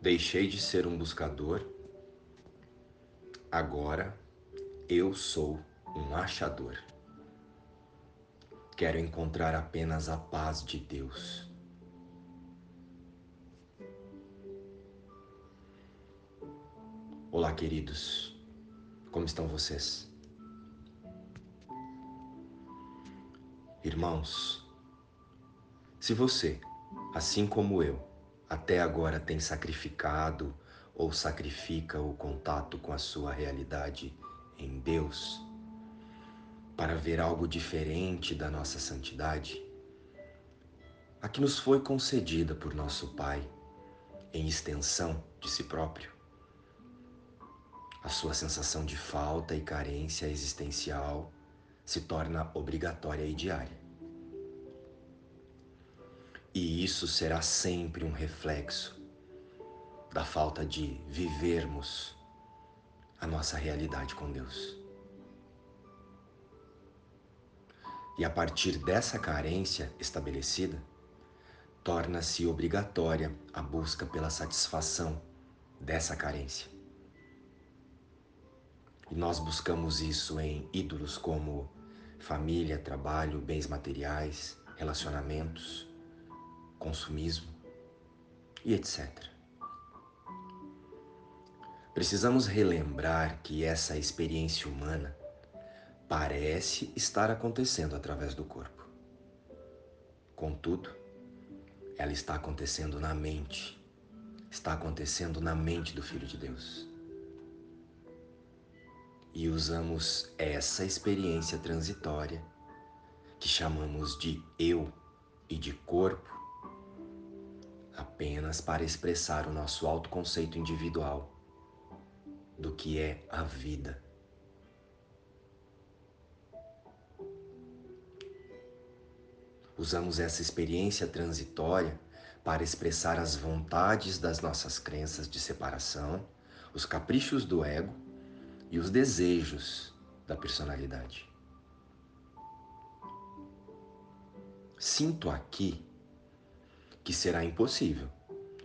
Deixei de ser um buscador, agora eu sou um achador. Quero encontrar apenas a paz de Deus. Olá, queridos. Como estão vocês? Irmãos, se você, assim como eu, até agora tem sacrificado ou sacrifica o contato com a sua realidade em Deus, para ver algo diferente da nossa santidade, a que nos foi concedida por nosso Pai em extensão de si próprio. A sua sensação de falta e carência existencial se torna obrigatória e diária. E isso será sempre um reflexo da falta de vivermos a nossa realidade com Deus. E a partir dessa carência estabelecida, torna-se obrigatória a busca pela satisfação dessa carência. E nós buscamos isso em ídolos como família, trabalho, bens materiais, relacionamentos, consumismo e etc. Precisamos relembrar que essa experiência humana parece estar acontecendo através do corpo. Contudo, ela está acontecendo na mente, está acontecendo na mente do Filho de Deus. E usamos essa experiência transitória, que chamamos de eu e de corpo, apenas para expressar o nosso autoconceito individual do que é a vida Usamos essa experiência transitória para expressar as vontades das nossas crenças de separação, os caprichos do ego e os desejos da personalidade. Sinto aqui que será impossível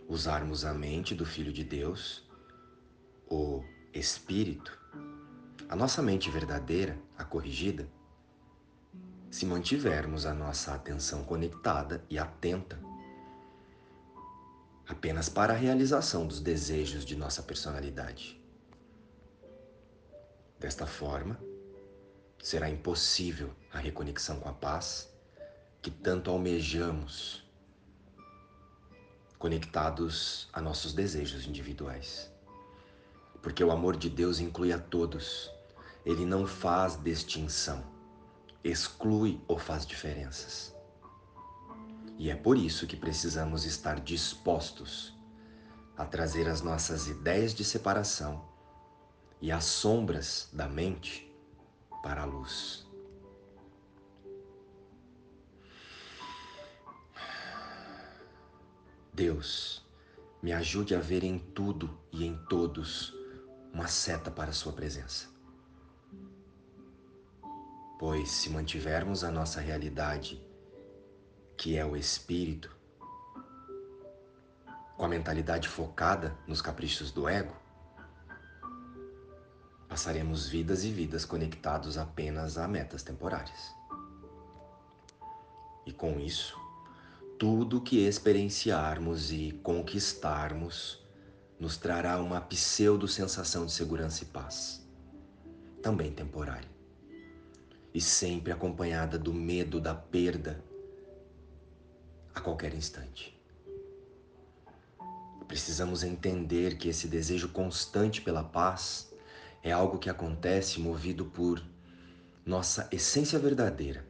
usarmos a mente do Filho de Deus, o Espírito, a nossa mente verdadeira, a corrigida, se mantivermos a nossa atenção conectada e atenta apenas para a realização dos desejos de nossa personalidade. Desta forma, será impossível a reconexão com a paz que tanto almejamos, conectados a nossos desejos individuais. Porque o amor de Deus inclui a todos, ele não faz distinção exclui ou faz diferenças. E é por isso que precisamos estar dispostos a trazer as nossas ideias de separação e as sombras da mente para a luz. Deus, me ajude a ver em tudo e em todos uma seta para a Sua presença. Pois se mantivermos a nossa realidade, que é o espírito, com a mentalidade focada nos caprichos do ego, passaremos vidas e vidas conectados apenas a metas temporárias. E com isso, tudo que experienciarmos e conquistarmos nos trará uma pseudo sensação de segurança e paz, também temporária e sempre acompanhada do medo da perda a qualquer instante. Precisamos entender que esse desejo constante pela paz é algo que acontece movido por nossa essência verdadeira,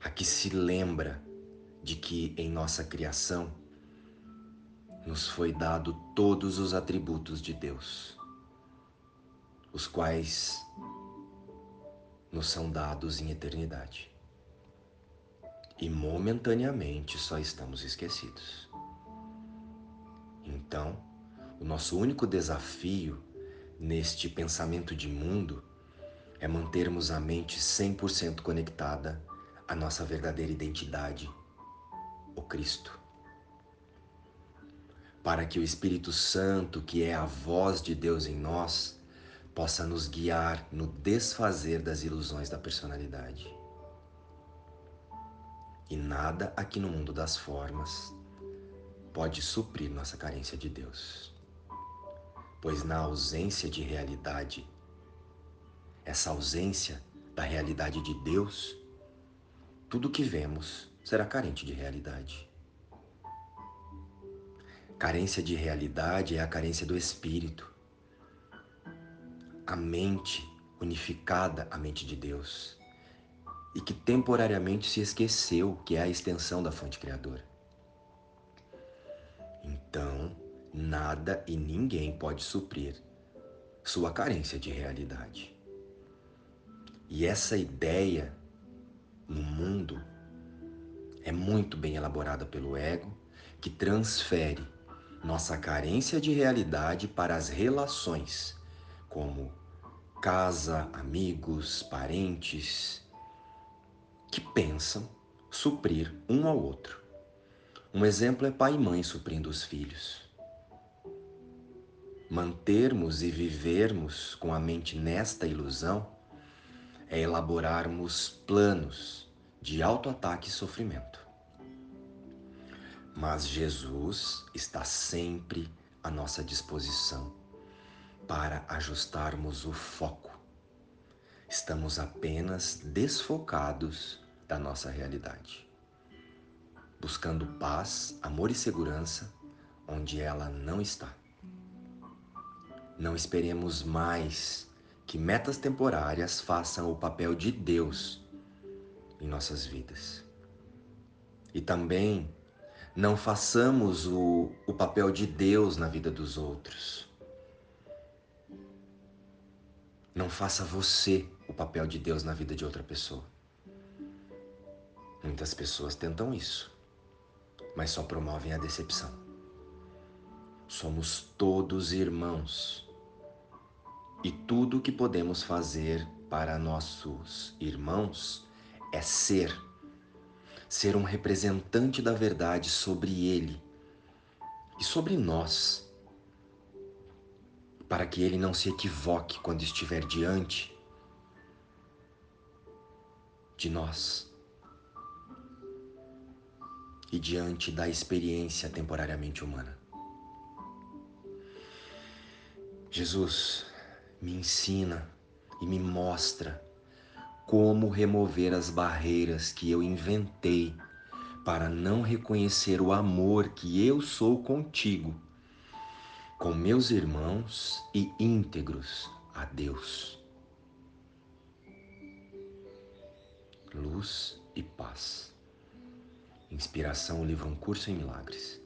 a que se lembra de que em nossa criação nos foi dado todos os atributos de Deus, os quais nos são dados em eternidade. E momentaneamente só estamos esquecidos. Então, o nosso único desafio neste pensamento de mundo é mantermos a mente 100% conectada a nossa verdadeira identidade, o Cristo. Para que o Espírito Santo, que é a voz de Deus em nós, possa nos guiar no desfazer das ilusões da personalidade. E nada aqui no mundo das formas pode suprir nossa carência de Deus. Pois na ausência de realidade, essa ausência da realidade de Deus, tudo que vemos será carente de realidade. Carência de realidade é a carência do espírito. A mente unificada à mente de Deus e que temporariamente se esqueceu que é a extensão da fonte criadora. Então, nada e ninguém pode suprir sua carência de realidade. E essa ideia no mundo é muito bem elaborada pelo ego, que transfere nossa carência de realidade para as relações, como casa, amigos, parentes, que pensam suprir um ao outro. Um exemplo é pai e mãe suprindo os filhos. Mantermos e vivermos com a mente nesta ilusão é elaborarmos planos de autoataque e sofrimento. Mas Jesus está sempre à nossa disposição para ajustarmos o foco. Estamos apenas desfocados da nossa realidade, buscando paz, amor e segurança onde ela não está. Não esperemos mais que metas temporárias façam o papel de Deus em nossas vidas. E também não façamos o, o papel de Deus na vida dos outros. Não faça você o papel de Deus na vida de outra pessoa. Muitas pessoas tentam isso, mas só promovem a decepção. Somos todos irmãos e tudo o que podemos fazer para nossos irmãos é ser, ser um representante da verdade sobre ele e sobre nós, para que ele não se equivoque quando estiver diante de nós e diante da experiência temporariamente humana. Jesus, me ensina e me mostra como remover as barreiras que eu inventei para não reconhecer o amor que eu sou contigo, com meus irmãos e íntegros a Deus. Luz e paz. Inspiração, o livro Um Curso em Milagres.